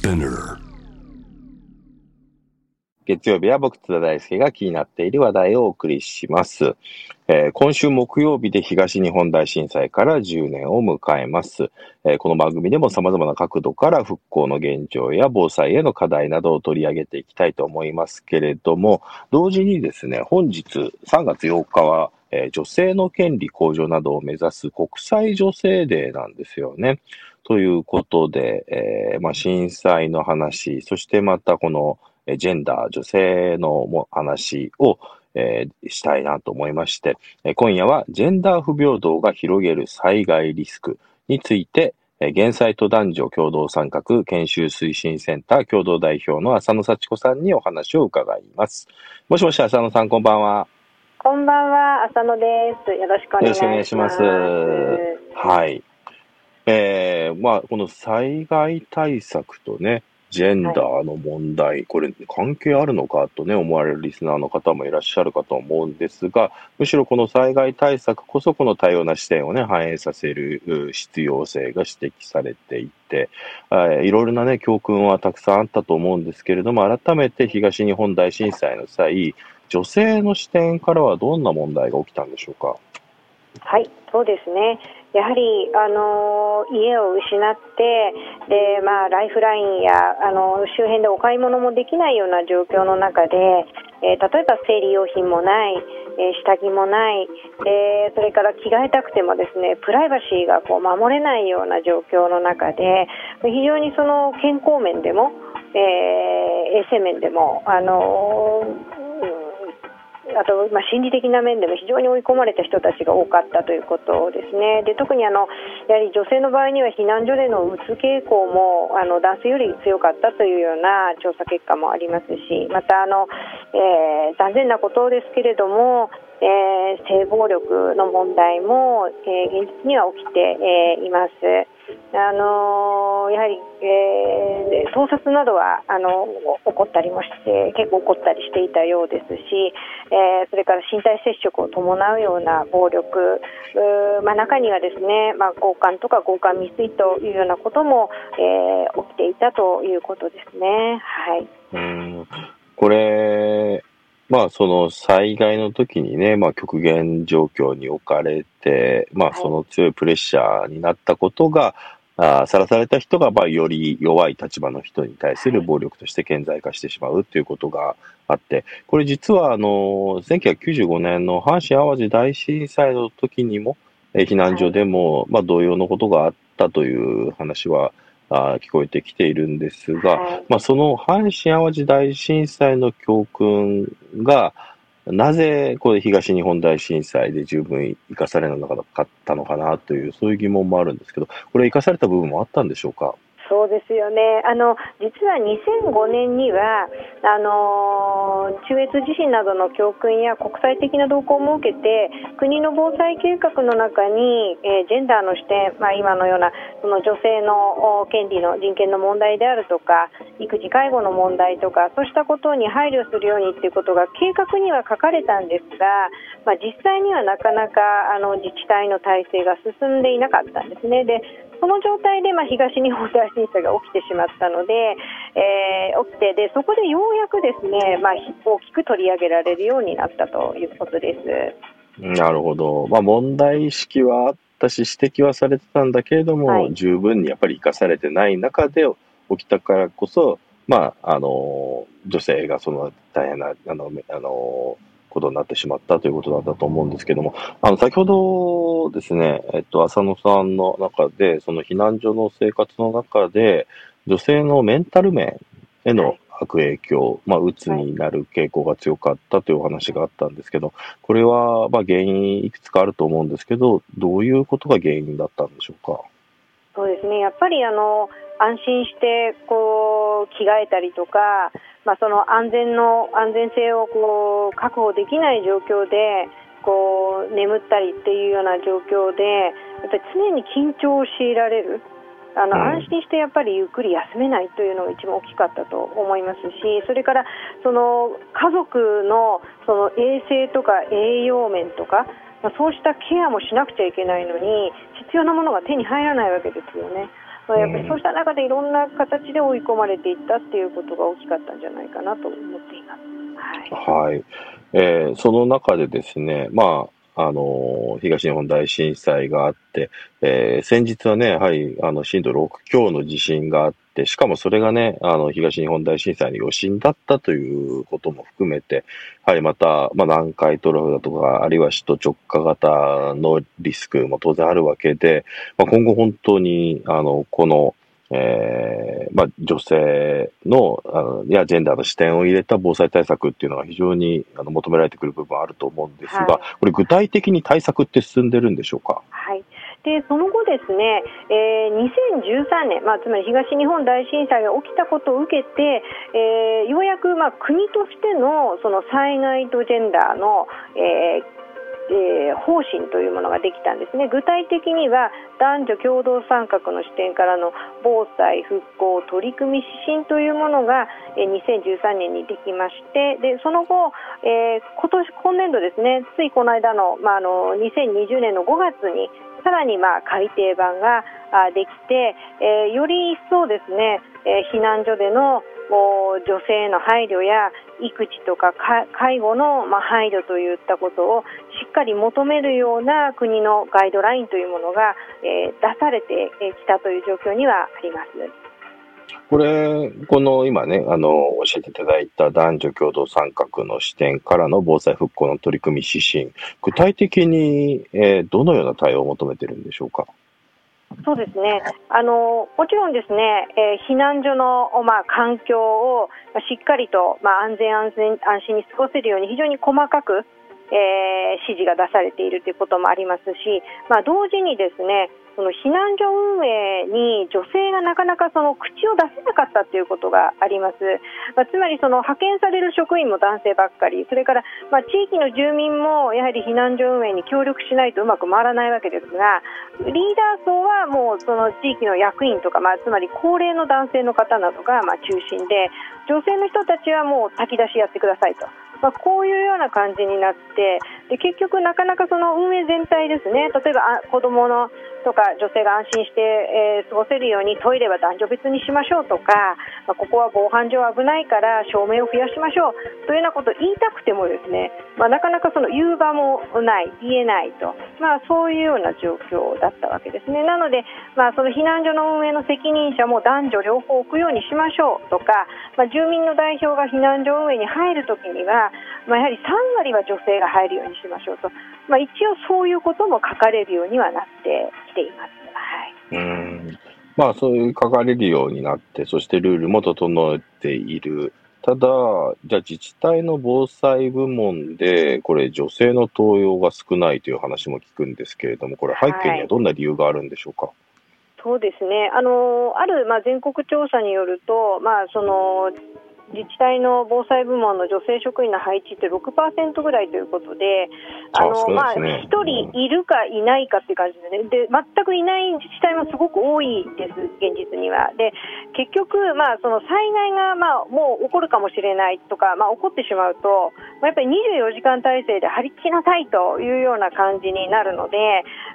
Spinner 月曜日は僕津田大輔が気になっている話題をお送りします。えー今週木曜日で東日本大震災から10年を迎えます。えーこの番組でも様々な角度から復興の現状や防災への課題などを取り上げていきたいと思いますけれども、同時にですね、本日3月8日は、えー女性の権利向上などを目指す国際女性デーなんですよね。ということで、えーまあ、震災の話、そしてまたこの、えージェンダー、女性のも話を、えーしたいなと思いまして、えー今夜はジェンダー不平等が広げる災害リスクについて、えー減災と男女共同参画研修推進センター共同代表の浅野幸子さんにお話を伺います。もしもし浅野さん、こんばんは。こんばんは、浅野です。よろしくお願いします。よろしくお願いしますはい。えー、まあ、この災害対策とね、ジェンダーの問題、これ関係あるのかとね、思われるリスナーの方もいらっしゃるかと思うんですが、むしろこの災害対策こそこの多様な視点をね、反映させるう必要性が指摘されていて、えーいろいろなね、教訓はたくさんあったと思うんですけれども、改めて東日本大震災の際、女性の視点からはどんな問題が起きたんでしょうか？はい、そうですね。やはり、あの家を失ってで、まあ、ライフラインや、あの周辺でお買い物もできないような状況の中で、えー例えば生理用品もない、えー下着もない、でそれから着替えたくてもですねプライバシーがこう守れないような状況の中で非常にその健康面でも、え衛生面でも、あのあと、ま、心理的な面でも非常に追い込まれた人たちが多かったということですね。で特にあのやはり女性の場合には避難所でのうつ傾向もあの男性より強かったというような調査結果もありますしまたあの、えー残念なことですけれども、えー性暴力の問題も、えー現実には起きて、えいます。あのーやはり、えー盗撮などはあの起こったりもして結構起こったりしていたようですし、えーそれから身体接触を伴うような暴力、まあ、中にはですね、まあ、強姦とか強姦未遂というようなことも、え起きていたということですね。はいうんこれ、まあその災害の時にね、まあ極限状況に置かれて、まあはい。その強いプレッシャーになったことが、さらされた人が、まあより弱い立場の人に対する暴力として顕在化してしまうということがあって、これ実はあの、1995年の阪神淡路大震災の時にも、えー避難所でも、まあ同様のことがあったという話は、あー聞こえてきているんですが、はい。まあ、その阪神・淡路大震災の教訓が、なぜこれ東日本大震災で十分生かされなかったのかなという、そういう疑問もあるんですけど、これ生かされた部分もあったんでしょうか？そうですよね。あの実は2005年にはあの中越地震などの教訓や国際的な動向も受けて国の防災計画の中に、えージェンダーの視点、まあ、今のようなその女性の権利の人権の問題であるとか育児介護の問題とかそうしたことに配慮するようにということが計画には書かれたんですが、まあ、実際にはなかなかあの自治体の体制が進んでいなかったんですね。でその状態で、まあ、東日本大震災が起きてしまったので、えー起きてでそこでようやくですね、まあ、ひ大きく取り上げられるようになったということです。なるほど。まあ、問題意識はあったし、指摘はされてたんだけれども、はい十分にやっぱり生かされてない中で起きたからこそ、まあ、あの、女性がその大変な、あの、あの、ことになってしまったということだったと思うんですけども、あの、先ほどですね、えっと、浅野さんの中で、その避難所の生活の中で、女性のメンタル面への悪影響、まあ、うつになる傾向が強かったというお話があったんですけど、これは、まあ、原因いくつかあると思うんですけど、どういうことが原因だったんでしょうか？そうですねやっぱりあの安心してこう着替えたりとか、まあ、その安全の安全性をこう確保できない状況でこう眠ったりっていうような状況でやっぱり常に緊張を強いられる。あのうん安心してやっぱりゆっくり休めないというのが一番大きかったと思いますしそれからその家族のその衛生とか栄養面とか、まあ、そうしたケアもしなくちゃいけないのに必要なものが手に入らないわけですよね。やっぱりそうした中でいろんな形で追い込まれていったっていうことが大きかったんじゃないかなと思っています。はい。はい、えー、その中でですね、まあ、あの東日本大震災があって、えー、先日はね、やはりあの震度6強の地震があって、しかもそれがね、あの東日本大震災の余震だったということも含めて、はい、また、まあ、南海トラフだとか、あるいは首都直下型のリスクも当然あるわけで、まあ、今後本当に、あの、この、えー、まあ、女性のあのやジェンダーの視点を入れた防災対策っていうのが非常にあの求められてくる部分あると思うんですが、はい、これ具体的に対策って進んでるんでしょうか？はい。でその後ですね、えー、2013年、まあ、つまり東日本大震災が起きたことを受けて、えー、ようやく、まあ、国としてのその災害とジェンダーの、えーえー、方針というものができたんですね。具体的には男女共同参画の視点からの防災復興取り組み指針というものが、えー、2013年にできましてでその後、えー、今年今年度ですねついこの間の,、まあ、あの2020年の5月にさらにまあ改訂版ができて、えー、より一層ですね、えー、避難所での女性への配慮や育児とか介護のま配慮といったことをしっかり求めるような国のガイドラインというものが、え出されてきたという状況にはあります。これ、この今ね、あの、教えていただいた男女共同参画の視点からの防災復興の取り組み指針、具体的に、えー、どのような対応を求めてるんでしょうか？そうですねあのもちろんですね、えー、避難所の、まあ、環境をしっかりと、まあ、安全安全安心に過ごせるように非常に細かく、えー、指示が出されているということもありますし、まあ、同時にですねその避難所運営に女性がなかなかその口を出せなかったということがあります、まあ、つまりその派遣される職員も男性ばっかりそれからまあ地域の住民もやはり避難所運営に協力しないとうまく回らないわけですがリーダー層はもうその地域の役員とか、まあ、つまり高齢の男性の方などがまあ中心で女性の人たちはもう炊き出しやってくださいと。まあ、こういうような感じになってで結局、なかなかその運営全体ですね。例えばあ子どものとか女性が安心して、えー、過ごせるようにトイレは男女別にしましょうとか、まあ、ここは防犯上危ないから照明を増やしましょう。というようなことを言いたくてもですね、まあ、なかなかその言う場もない言えないと、まあ、そういうような状況だったわけですね。なので、まあ、その避難所の運営の責任者も男女両方置くようにしましょうとか、まあ、住民の代表が避難所運営に入るときには、まあ、やはり3割は女性が入るようにしましょうと、まあ、一応そういうことも書かれるようにはなってきています。はい、うんまあ、そういう書かれるようになって、そしてルールも整えている。ただ、じゃあ自治体の防災部門で、これ女性の登用が少ないという話も聞くんですけれども、これ背景にはどんな理由があるんでしょうか？はいそうですねあのある、まあ、全国調査によると、まあ、その自治体の防災部門の女性職員の配置って6%ぐらいということで、あの、ね、まあ、1人いるかいないかっていう感じでね、で、全くいない自治体もすごく多いです、現実には。で、結局、まあ、その災害が、まあ、もう起こるかもしれないとか、まあ、起こってしまうと、まあ、やっぱり24時間体制で張り付きなさいというような感じになるので、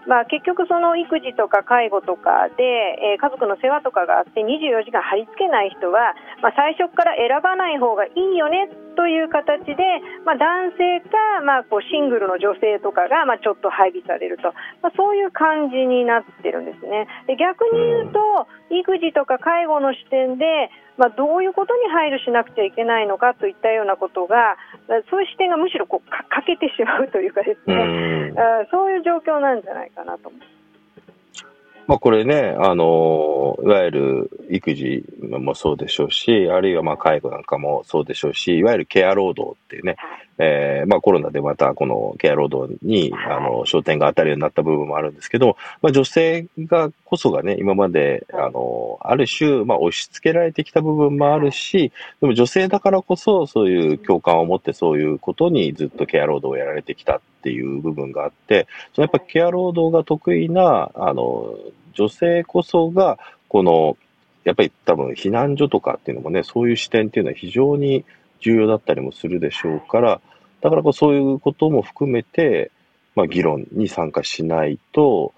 まあ、結局その育児とか介護とかで、えー、家族の世話とかがあって24時間張り付けない人は、まあ、最初から選ばない方がいいよねという形で、まあ、男性か、まあ、こうシングルの女性とかが、まあ、ちょっと配備されると、まあ、そういう感じになってるんですね。で逆に言うと育児とか介護の視点で、まあ、どういうことに配慮しなくちゃいけないのかといったようなことがそういう視点がむしろこう欠けてしまうというかですね、うそういう状況なんじゃないかなと思います。まあこれね、あの、いわゆる育児もそうでしょうし、あるいはまあ介護なんかもそうでしょうし、いわゆるケア労働っていうね、えー、まあコロナでまたこのケア労働に、あの、焦点が当たるようになった部分もあるんですけど、まあ女性がこそがね、今まで、あの、ある種、まあ押し付けられてきた部分もあるし、でも女性だからこそそういう共感を持ってそういうことにずっとケア労働をやられてきたっていう部分があって、そのやっぱケア労働が得意な、あの、女性こそが、この、やっぱり多分避難所とかっていうのもね、そういう視点っていうのは非常に重要だったりもするでしょうから、だからこそそういうことも含めて、まあ議論に参加しないと、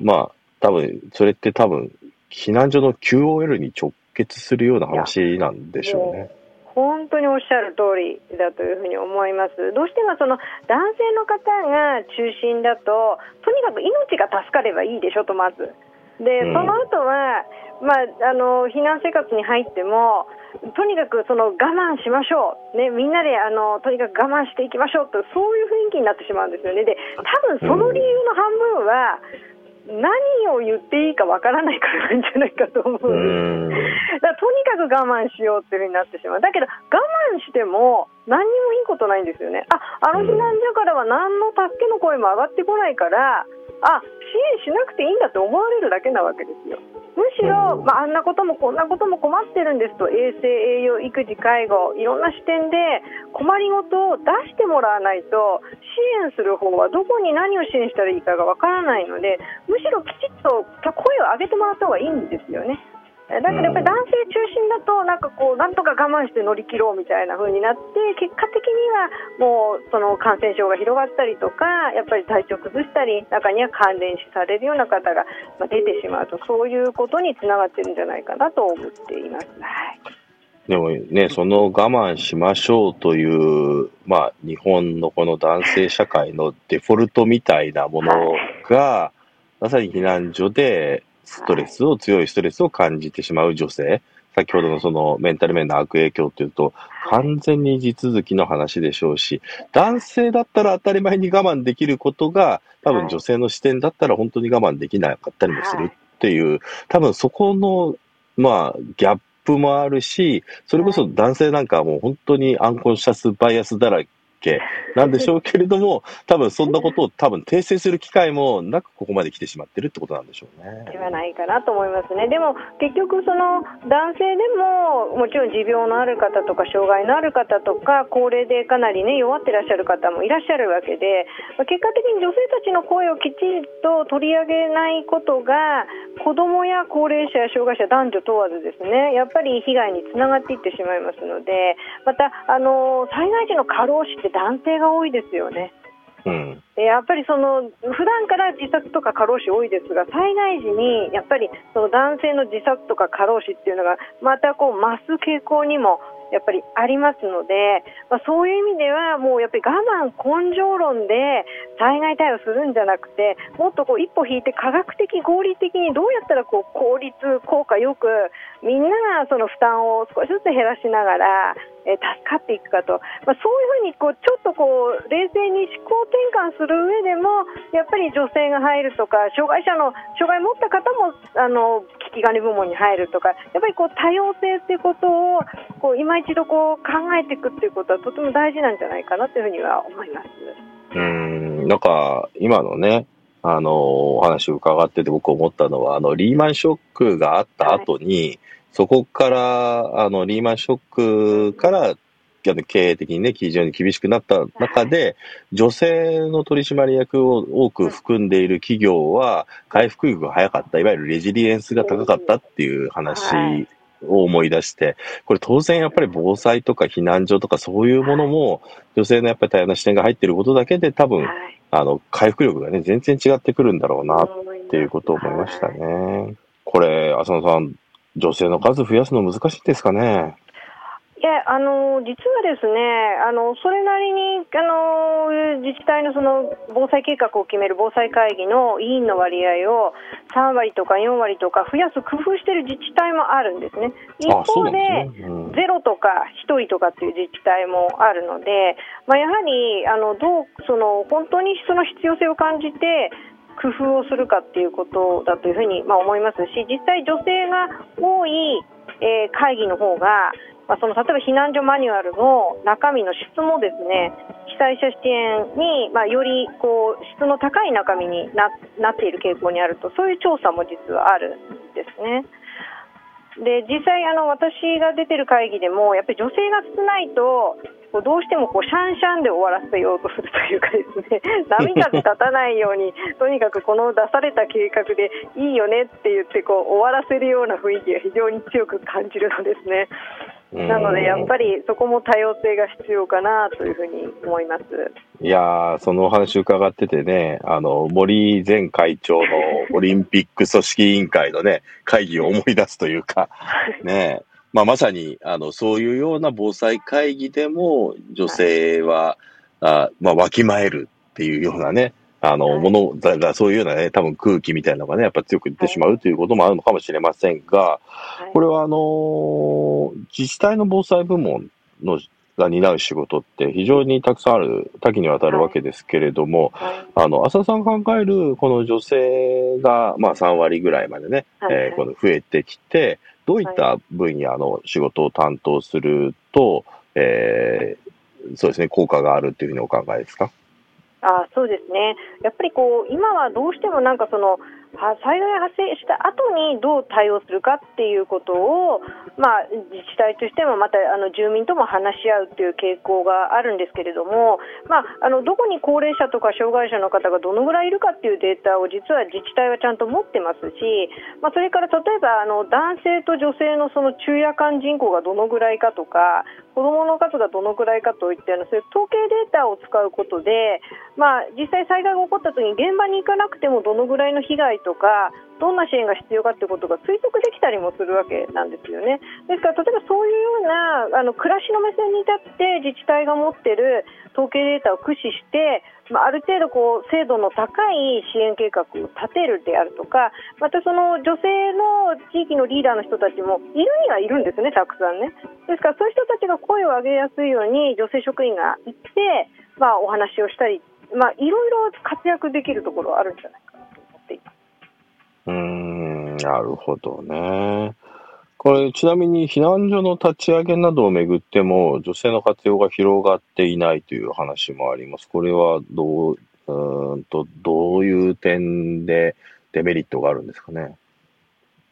まあ多分、それって多分、避難所の QOL に直結するような話なんでしょうね。本当におっしゃる通りだというふうに思います。どうしてもその男性の方が中心だと、とにかく命が助かればいいでしょとまず。で、その後は、まあ、あの避難生活に入ってもとにかくその我慢しましょう、ね、みんなであのとにかく我慢していきましょうとそういう雰囲気になってしまうんですよね。で多分その理由の半分は、何を言っていいかわからないからなんじゃないかと思うん。だからとにかく我慢しようっていうふうになってしまう。だけど我慢しても何にもいいことないんですよね。あ、あの避難所からは何の助けの声も上がってこないから、あ、支援しなくていいんだって思われるだけなわけですよ。むしろ、まあ、あんなこともこんなことも困ってるんですと衛生、栄養、育児、介護いろんな視点で困りごとを出してもらわないと支援する方はどこに何を支援したらいいかがわからないのでむしろきちっと声を上げてもらった方がいいんですよね。だけどやっぱり男性中心だとなんかこうなんとか我慢して乗り切ろうみたいな風になって結果的にはもうその感染症が広がったりとかやっぱり体調崩したり中には関連死されるような方が出てしまうとそういうことにつながってるんじゃないかなと思っています。はい。でもね、その我慢しましょうという、まあ、日本のこの男性社会のデフォルトみたいなものが、まさに避難所でストレスを、強いストレスを感じてしまう女性、先ほどのそのメンタル面の悪影響というと、完全に地続きの話でしょうし、男性だったら当たり前に我慢できることが、多分女性の視点だったら本当に我慢できなかったりもするっていう、多分そこの、まあ、ギャップもあるし、それこそ男性なんかはもう本当にアンコンシャスバイアスだらけなんでしょうけれども、多分そんなことを多分訂正する機会もなくここまで来てしまってるってことなんでしょうね。ではないかなと思いますね。でも結局その男性でももちろん持病のある方とか障害のある方とか高齢でかなりね弱ってらっしゃる方もいらっしゃるわけで、結果的に女性たちの声をきちんと取り上げないことが子どもや高齢者や障害者男女問わずですねやっぱり被害につながっていってしまいますのでまたあの災害時の過労死って男性が多いですよね。うん、やっぱりその普段から自殺とか過労死多いですが災害時にやっぱりその男性の自殺とか過労死っていうのがまたこう増す傾向にもやっぱりありますので、まあ、そういう意味ではもうやっぱり我慢根性論で災害対応するんじゃなくてもっとこう一歩引いて科学的合理的にどうやったらこう効率効果よくみんながその負担を少しずつ減らしながらえ助かっていくかと、まあ、そういうふうにこうちょっとこう冷静に思考転換する上でもやっぱり女性が入るとか障害者の障害を持った方もあの危機管理部門に入るとかやっぱりこう多様性ということをこう今一度こう考えていくということはとても大事なんじゃないかなというふうには思います。うんなんか今のねあのお話を伺ってて僕思ったのはあのリーマンショックがあった後に、はいそこから、あの、リーマンショックから、経営的にね、非常に厳しくなった中で、女性の取締役を多く含んでいる企業は、回復力が早かった、いわゆるレジリエンスが高かったっていう話を思い出して、これ当然やっぱり防災とか避難所とかそういうものも、女性のやっぱり多様な視点が入っていることだけで多分、あの、回復力がね、全然違ってくるんだろうなっていうことを思いましたね。これ、浅野さん、女性の数増やすの難しいですかね。いやあの実はですねあのそれなりにあの自治体のその防災計画を決める防災会議の委員の割合を3割とか4割とか増やす工夫している自治体もあるんですね。一方で、ねうん、0とか1人とかっていう自治体もあるので、まあ、やはりあのどうその本当にその必要性を感じて工夫をするかっていうことだというふうに、まあ、思いますし実際、女性が多い、えー、会議の方が、まあ、その例えば避難所マニュアルの中身の質もですね被災者支援に、まあ、よりこう質の高い中身にななっている傾向にあるとそういう調査も実はあるんですね。で実際あの私が出てる会議でもやっぱり女性が少ないとどうしてもこうシャンシャンで終わらせようとするというかですね 波風立たないようにとにかくこの出された計画でいいよねって言ってこう終わらせるような雰囲気が非常に強く感じるのですね。なので、やっぱりそこも多様性が必要かなというふうに思います。いやー、そのお話伺っててね、あの、森前会長のオリンピック組織委員会のね、会議を思い出すというか、ね、まあ、まさに、あの、そういうような防災会議でも、女性は、あまあ、わきまえるっていうようなね、あの、ものが、そういうようなね、多分空気みたいなのがね、やっぱ強く出てしまうということもあるのかもしれませんが、これはあの、自治体の防災部門のが担う仕事って非常にたくさんある、多岐にわたるわけですけれども、あの、浅田さん考えるこの女性が、まあ3割ぐらいまでね、えー、この増えてきて、どういった分野の仕事を担当すると、えー、そうですね、効果があるというふうにお考えですか？あそうですね、やっぱりこう今はどうしてもなんかその災害発生した後にどう対応するかっていうことを、まあ、自治体としてもまたあの住民とも話し合うという傾向があるんですけれども、まあ、あのどこに高齢者とか障害者の方がどのぐらいいるかっていうデータを実は自治体はちゃんと持ってますし、まあ、それから例えばあの男性と女性のその昼夜間人口がどのぐらいかとか子どもの数がどのぐらいかといったようなそういう統計データを使うことで、まあ、実際災害が起こった時に現場に行かなくてもどのぐらいの被害とかどんな支援が必要かということが推測できたりもするわけなんですよね。ですから例えばそういうようなあの暮らしの目線に立って自治体が持っている統計データを駆使して、まあ、る程度こう精度の高い支援計画を立てるであるとかまたその女性の地域のリーダーの人たちもいるにはいるんですね、たくさんね。ですからそういう人たちが声を上げやすいように女性職員が行って、まあ、お話をしたり、まあ、いろいろ活躍できるところはあるんじゃないか。うん、なるほどね。これ、ちなみに避難所の立ち上げなどをめぐっても、女性の活用が広がっていないという話もあります。これはどう、うんと、どういう点でデメリットがあるんですかね？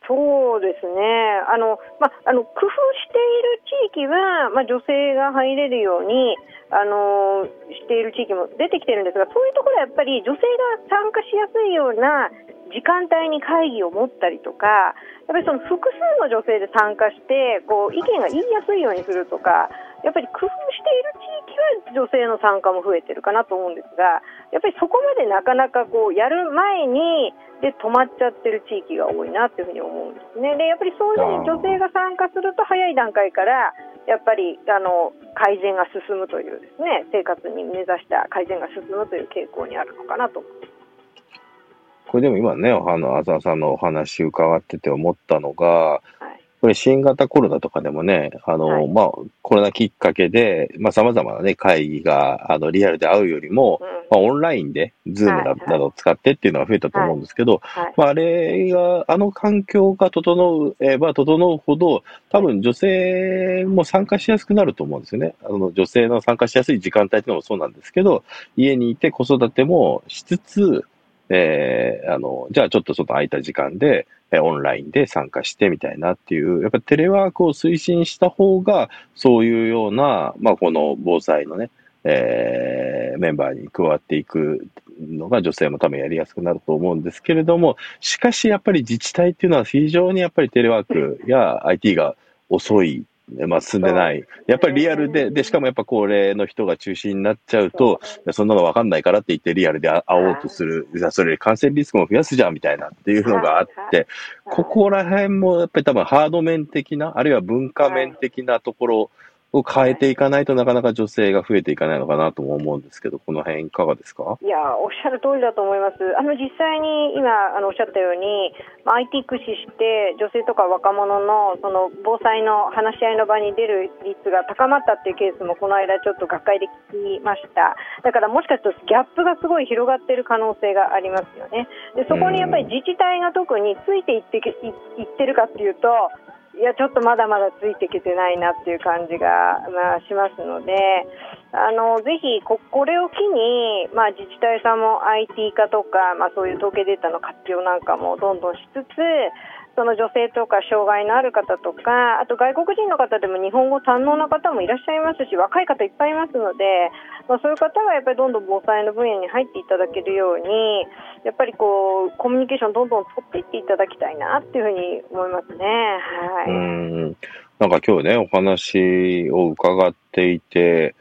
そうですね。あの、ま、あの、工夫している地域は、ま、女性が入れるように、あの、している地域も出てきてるんですが、そういうところはやっぱり女性が参加しやすいような時間帯に会議を持ったりとか、やっぱりその複数の女性で参加してこう意見が言いやすいようにするとかやっぱり工夫している地域は女性の参加も増えてるかなと思うんですがやっぱりそこまでなかなかこうやる前にで止まっちゃってる地域が多いなというふうに思うんですね。でやっぱりそういうふうに女性が参加すると早い段階からやっぱりあの改善が進むというですね生活に目指した改善が進むという傾向にあるのかなと思います。これでも今ね、あの、浅田さんのお話伺ってて思ったのが、新型コロナとかでもね、あの、はい、まあ、コロナきっかけで、まあ、様々なね、会議が、あの、リアルで会うよりも、うん、まあ、オンラインで、ズームなどを使ってっていうのが増えたと思うんですけど、はいはい、まあ、あれが、あの環境が整えば整うほど、多分女性も参加しやすくなると思うんですよね。あの、女性の参加しやすい時間帯っていうのもそうなんですけど、家にいて子育てもしつつ、えー、あの、じゃあちょっとその空いた時間で、えオンラインで参加してみたいなっていう、やっぱテレワークを推進した方が、そういうような、まあこの防災のね、えー、メンバーに加わっていくのが女性も多分やりやすくなると思うんですけれども、しかしやっぱり自治体っていうのは非常にやっぱりテレワークや IT が遅いまあ、進んでない。やっぱりリアルで、で、しかもやっぱ高齢の人が中心になっちゃうと、そんなのわかんないからって言ってリアルで会おうとする。じゃそれ感染リスクも増やすじゃんみたいなっていうのがあって、ここら辺もやっぱり多分ハード面的な、あるいは文化面的なところを変えていかないとなかなか女性が増えていかないのかなとも思うんですけど、この辺いかがですか？いや、おっしゃる通りだと思います。あの、実際に今、あの、おっしゃったように、まあ、IT 駆使して女性とか若者の、その、防災の話し合いの場に出る率が高まったっていうケースも、この間ちょっと学会で聞きました。だからもしかするとギャップがすごい広がっている可能性がありますよね。で、そこにやっぱり自治体が特についていっていってるかっていうと、いやちょっとまだまだついてきてないなっていう感じが、まあ、しますのであのぜひここれを機に、まあ、自治体さんも IT 化とか、まあ、そういう統計データの活用なんかもどんどんしつつその女性とか障害のある方とかあと外国人の方でも日本語堪能な方もいらっしゃいますし若い方いっぱいいますので、まあ、そういう方がやっぱりどんどん防災の分野に入っていただけるようにやっぱりこうコミュニケーションどんどん取っていっていただきたいなっていうふうに思いますね。はい、うんなんか今日ねお話を伺っていて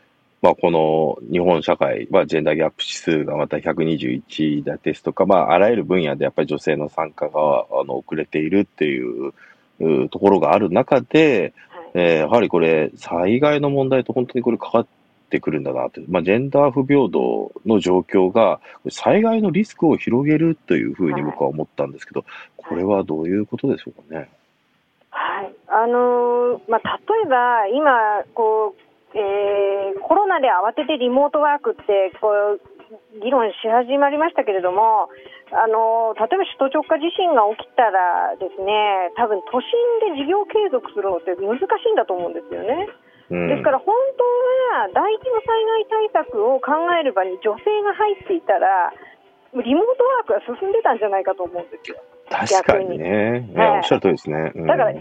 まあ、この日本社会はジェンダーギャップ指数がまた121ですとか、まあ、あらゆる分野でやっぱり女性の参加があの遅れているっていうところがある中で、はい、えー、やはりこれ、災害の問題と本当にこれかかってくるんだなと、まあ、ジェンダー不平等の状況が災害のリスクを広げるというふうに僕は思ったんですけど、はい、これはどういうことでしょうかね。はい。あのー、まあ、例えば今こうえー、コロナで慌ててリモートワークってこう議論し始まりましたけれどもあの例えば首都直下地震が起きたらですね多分都心で事業継続するのって難しいんだと思うんですよね。ですから本当は大規模災害対策を考える場に女性が入っていたらリモートワークが進んでたんじゃないかと思うんですよ。確かにね。におっしゃる通りですね。うん、だから、いい、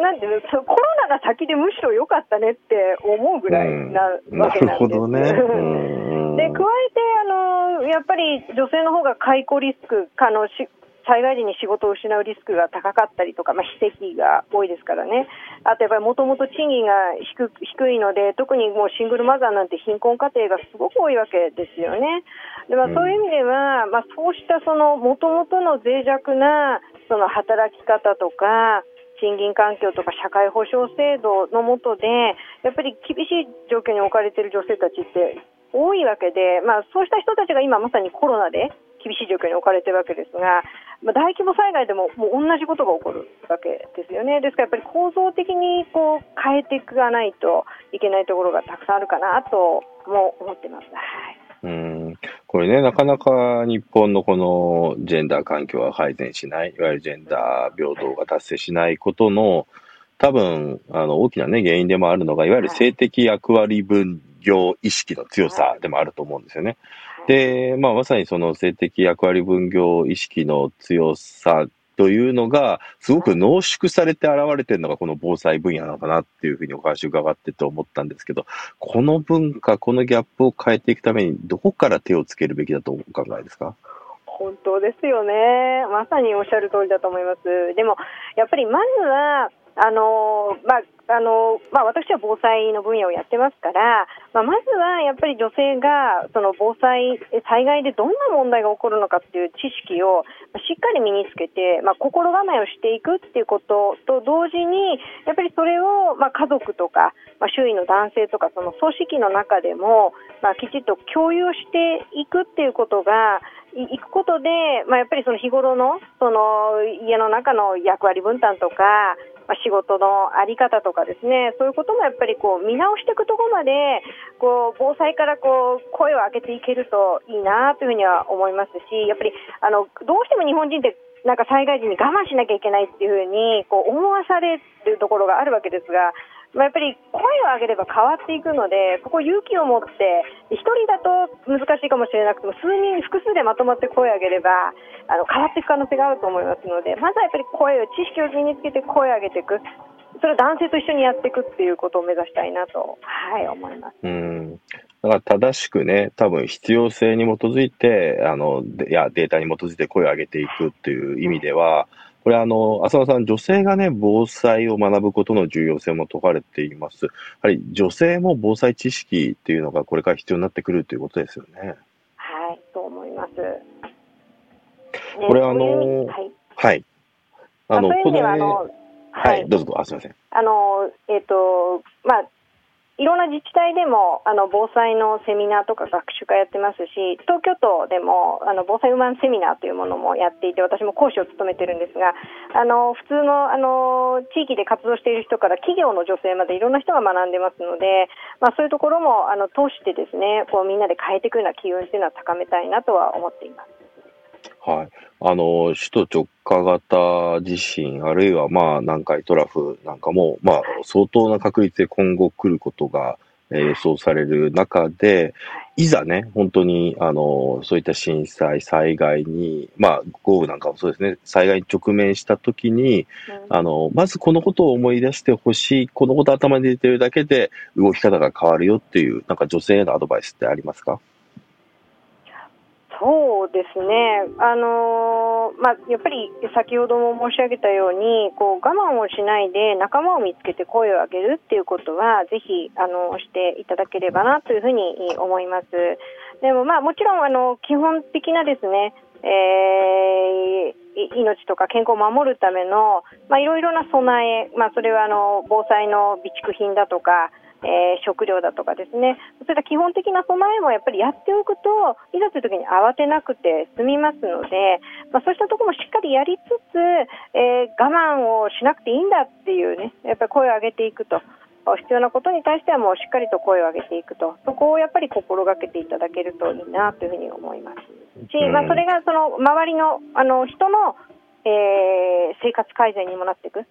なんていうコロナが先でむしろ良かったねって思うぐらいなわけなんです、うん、なるほどね。で、加えて、あの、やっぱり女性の方が解雇リスク、あの、し災害時に仕事を失うリスクが高かったりとか、まあ、非正規が多いですからね、あとやっぱりもともと賃金が低低いので、特にもうシングルマザーなんて貧困家庭がすごく多いわけですよね。でまあ、そういう意味では、まあ、そうしたもともとの脆弱なその働き方とか、賃金環境とか社会保障制度の下で、やっぱり厳しい状況に置かれている女性たちって多いわけで、まあ、そうした人たちが今まさにコロナで厳しい状況に置かれているわけですが、まあ、大規模災害でももう同じことが起こるわけですよね。ですからやっぱり構造的にこう変えていかないといけないところがたくさんあるかなとも思ってます。はいうんこれね、なかなか日本のこのジェンダー環境は改善しない、いわゆるジェンダー平等が達成しないことの、多分、あの、大きなね、原因でもあるのが、いわゆる性的役割分業意識の強さでもあると思うんですよね。で、まあ、まさにその性的役割分業意識の強さというのが、すごく濃縮されて現れてるのがこの防災分野なのかなっていうふうにお話伺ってて思ったんですけど、この文化、このギャップを変えていくために、どこから手をつけるべきだとお考えですか？本当ですよね。まさにおっしゃる通りだと思います。でも、やっぱりまずは、あのまああのまあ、私は防災の分野をやってますから、まあ、まずはやっぱり女性がその防災、災害でどんな問題が起こるのかっていう知識をしっかり身につけて、まあ、心構えをしていくっていうことと同時にやっぱりそれをまあ家族とか、まあ、周囲の男性とかその組織の中でも、まあ、きちっと共有していくっていうことが行くことで、まあ、やっぱりその日頃のその家の中の役割分担とか、まあ、仕事の在り方とかですねそういうこともやっぱりこう見直していくところまでこう防災からこう声を上げていけるといいなというふうには思いますしやっぱりあのどうしても日本人ってなんか災害時に我慢しなきゃいけないっていうふうにこう思わされるところがあるわけですがまあ、やっぱり声を上げれば変わっていくので、ここ勇気を持って、1人だと難しいかもしれなくても、数人、複数でまとまって声を上げれば、あの変わっていく可能性があると思いますので、まずはやっぱり声を、知識を身につけて声を上げていく。それを男性と一緒にやっていくっていうことを目指したいなと、はい、思います。うんだから正しくね、多分必要性に基づいて、あの、いや、データに基づいて声を上げていくっていう意味では、これあの、浅野さん、女性がね、防災を学ぶことの重要性も説かれています。やはり女性も防災知識っていうのがこれから必要になってくるということですよね。はい、そう思います。これあの、はい。はい。あの、これ、はい、はい、どうぞ、あ、すみません。あの、えっ、ー、と、まあ、いろんな自治体でもあの防災のセミナーとか学習会やってますし東京都でもあの防災ウーマンセミナーというものもやっていて私も講師を務めてるんですがあの普通のあの地域で活動している人から企業の女性までいろんな人が学んでますので、まあ、そういうところもあの通してですねこうみんなで変えていくような機運というのは高めたいなとは思っています。はい。あの、首都直下型地震、あるいはまあ南海トラフなんかも、まあ相当な確率で今後来ることがえー予想される中で、いざね、本当に、あの、そういった震災、災害に、まあ、豪雨なんかもそうですね、災害に直面した時に、うんあの、まずこのことを思い出してほしい、このこと頭に出てるだけで動き方が変わるよっていう、なんか女性へのアドバイスってありますか？そうですね、あのーまあ、やっぱり先ほども申し上げたようにこう我慢をしないで仲間を見つけて声を上げるっていうことはぜひあのしていただければなというふうに思います。でも、まあ、もちろんあの基本的なですね、えー命とか健康を守るための、まあ、いろいろな備え、まあ、それはあの防災の備蓄品だとか、えー食料だとかですね。そういった基本的な備えもやっぱりやっておくといざという時に慌てなくて済みますので、まあ、そうしたところもしっかりやりつつ、えー我慢をしなくていいんだっていうねやっぱり声を上げていくと。必要なことに対してはもうしっかりと声を上げていくと。そこをやっぱり心がけていただけるといいなというふうに思います。し、うん。まあ、それがその周りのあの人の、えー生活改善にもなっていく、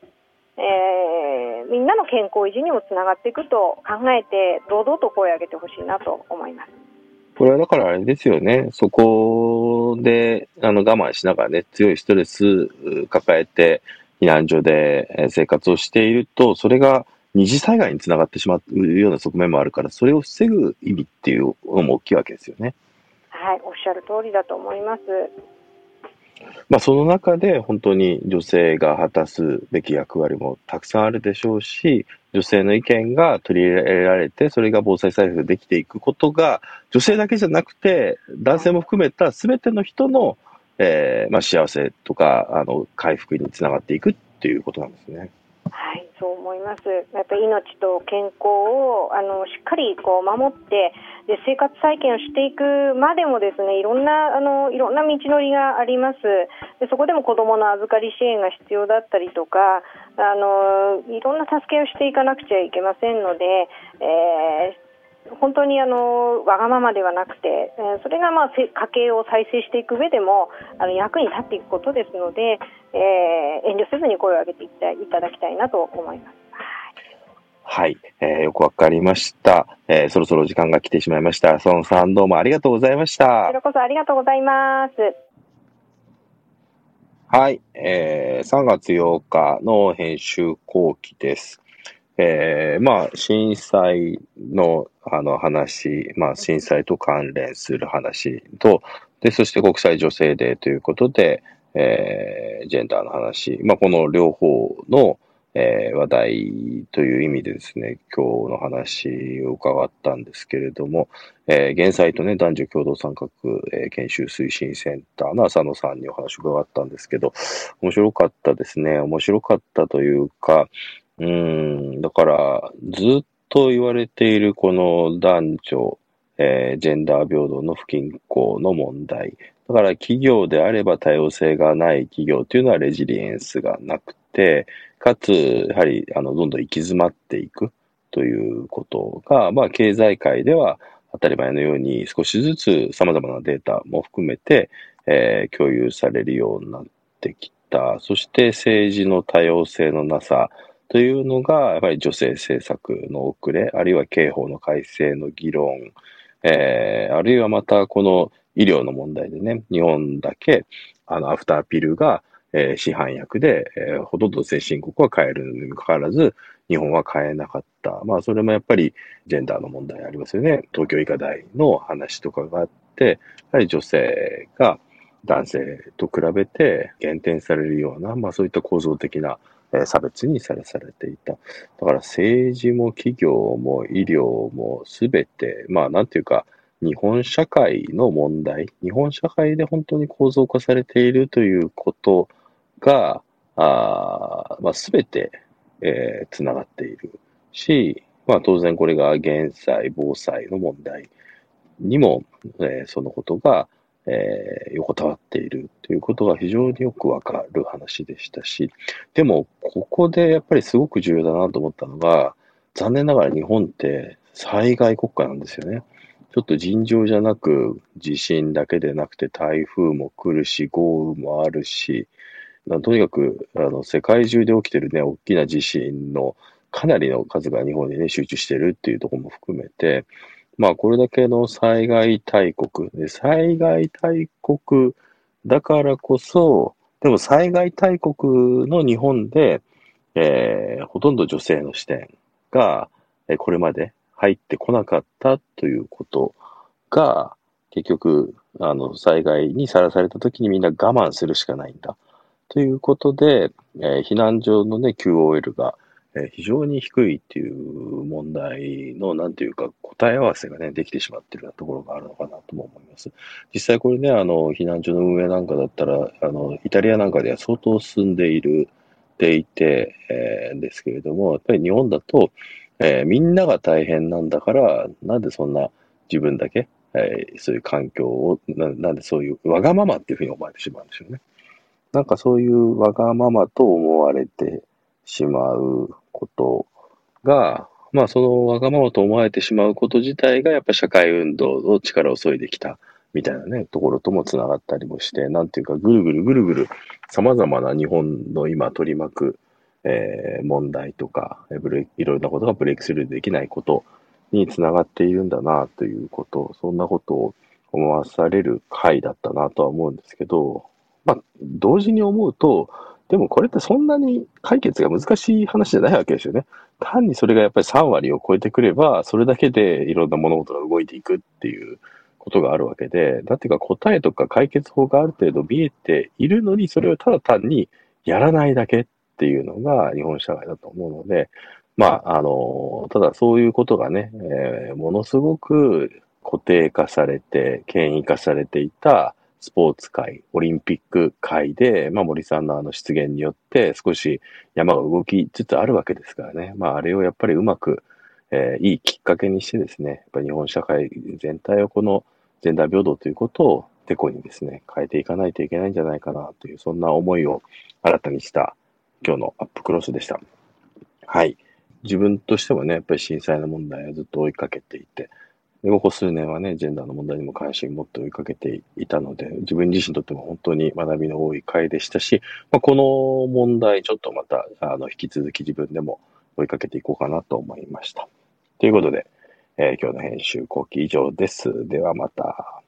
えーみんなの健康維持にもつながっていくと考えて堂々と声を上げてほしいなと思います。これはだからあれですよね。そこで、あの、我慢しながらね、強いストレスう抱えて、避難所でえー生活をしていると、それが二次災害につながってしまうような側面もあるから、それを防ぐ意味っていうのも大きいわけですよね。はい、おっしゃる通りだと思います。まあ、その中で本当に女性が果たすべき役割もたくさんあるでしょうし、女性の意見が取り入れられて、それが防災対策できていくことが、女性だけじゃなくて、男性も含めた全ての人の、えーまあ、幸せとか、あの、回復につながっていくっていうことなんですね。はい、そう思います。やっぱり命と健康をあのしっかりこう守ってで生活再建をしていくまでもですね、いろんなあのいろんな道のりがあります。でそこでも子どもの預かり支援が必要だったりとか、あのいろんな助けをしていかなくちゃいけませんので、えー本当にあのわがままではなくて、えーそれがまあせ家計を再生していく上でもあの役に立っていくことですので、えー遠慮せずに声を上げていったいただきたいなと思います。はい。えーよくわかりました。えーそろそろ時間が来てしまいました。孫さんどうもありがとうございましたこち。らこそありがとうございます。はい、えー、3月8日の編集後期です。えー、まあ、震災のあの話、まあ、震災と関連する話と、で、そして国際女性デーということで、えー、ジェンダーの話、まあ、この両方の、えー話題という意味でですね、今日の話を伺ったんですけれども、えー、減災とね、男女共同参画、えー研修推進センターの浅野さんにお話を伺ったんですけど、面白かったですね。面白かったというか、うん、だから、ずっと言われているこの男女、えージェンダー平等の不均衡の問題。だから企業であれば多様性がない企業というのはレジリエンスがなくて、かつ、やはり、あの、どんどん行き詰まっていくということが、まあ、経済界では当たり前のように少しずつ様々なデータも含めて、えー共有されるようになってきた。そして政治の多様性のなさというのが、やっぱり女性政策の遅れ、あるいは刑法の改正の議論、えーあるいはまたこの医療の問題でね、日本だけ、あの、アフターピルが、えー市販薬で、えーほとんど先進国は買えるのにもかかわらず、日本は買えなかった。まあ、それもやっぱりジェンダーの問題ありますよね。東京医科大の話とかがあって、やはり女性が男性と比べて減点されるような、まあそういった構造的なえ差別にさらされていた。だから政治も企業も医療もすべて、まあなんていうか、日本社会の問題、日本社会で本当に構造化されているということが、あまあ、すべて、えー、つながっているし、まあ当然これが減災、防災の問題にも、えーそのことが、えー横たわっているということが非常によくわかる話でしたし、でも、ここでやっぱりすごく重要だなと思ったのが、残念ながら日本って災害国家なんですよね。ちょっと尋常じゃなく、地震だけでなくて台風も来るし、豪雨もあるし、とにかく、あの、世界中で起きてるね、大きな地震のかなりの数が日本にね、集中してるっていうところも含めて、まあ、これだけの災害大国、で災害大国だからこそ、でも災害大国の日本で、えー、ほとんど女性の視点が、えこれまで入ってこなかったということが、結局、あの、災害にさらされた時にみんな我慢するしかないんだ。ということで、えー、避難所のね、QOL が、え、非常に低いっていう問題の、なんていうか、答え合わせがね、できてしまってるようなところがあるのかなとも思います。実際これね、あの、避難所の運営なんかだったら、あの、イタリアなんかでは相当進んでいる、ていて、えー、ですけれども、やっぱり日本だと、えー、みんなが大変なんだから、なんでそんな自分だけ、えー、そういう環境をな、なんでそういうわがままっていうふうに思われてしまうんですよね。なんかそういうわがままと思われてしまうことが、まあそのわがままと思われてしまうこと自体がやっぱり社会運動の力を削いできたみたいなね、ところともつながったりもして、なんていうかぐるぐるぐるぐる様々な日本の今取り巻く、えー、問題とか、ブレいろいろなことがブレイクスルーできないことにつながっているんだなということ、そんなことを思わされる回だったなとは思うんですけど、まあ、同時に思うと、でもこれってそんなに解決が難しい話じゃないわけですよね。単にそれがやっぱり3割を超えてくれば、それだけでいろんな物事が動いていくっていうことがあるわけで、だっていうか答えとか解決法がある程度見えているのに、それをただ単にやらないだけっていうのが日本社会だと思うので、まあ、あの、ただそういうことがね、えー、ものすごく固定化されて、権威化されていたスポーツ界、オリンピック界で、まあ森さんのあの出現によって少し山が動きつつあるわけですからね。まああれをやっぱりうまく、えー、いいきっかけにしてですね、やっぱ日本社会全体をこのジェンダー平等ということをてこにですね、変えていかないといけないんじゃないかなという、そんな思いを新たにした今日のアップクロスでした。はい。自分としてもね、やっぱり震災の問題をずっと追いかけていて、ここ数年はね、ジェンダーの問題にも関心を持って追いかけていたので、自分自身にとっても本当に学びの多い回でしたし、まあ、この問題、ちょっとまた、あの、引き続き自分でも追いかけていこうかなと思いました。ということで、えー、今日の編集後期以上です。ではまた。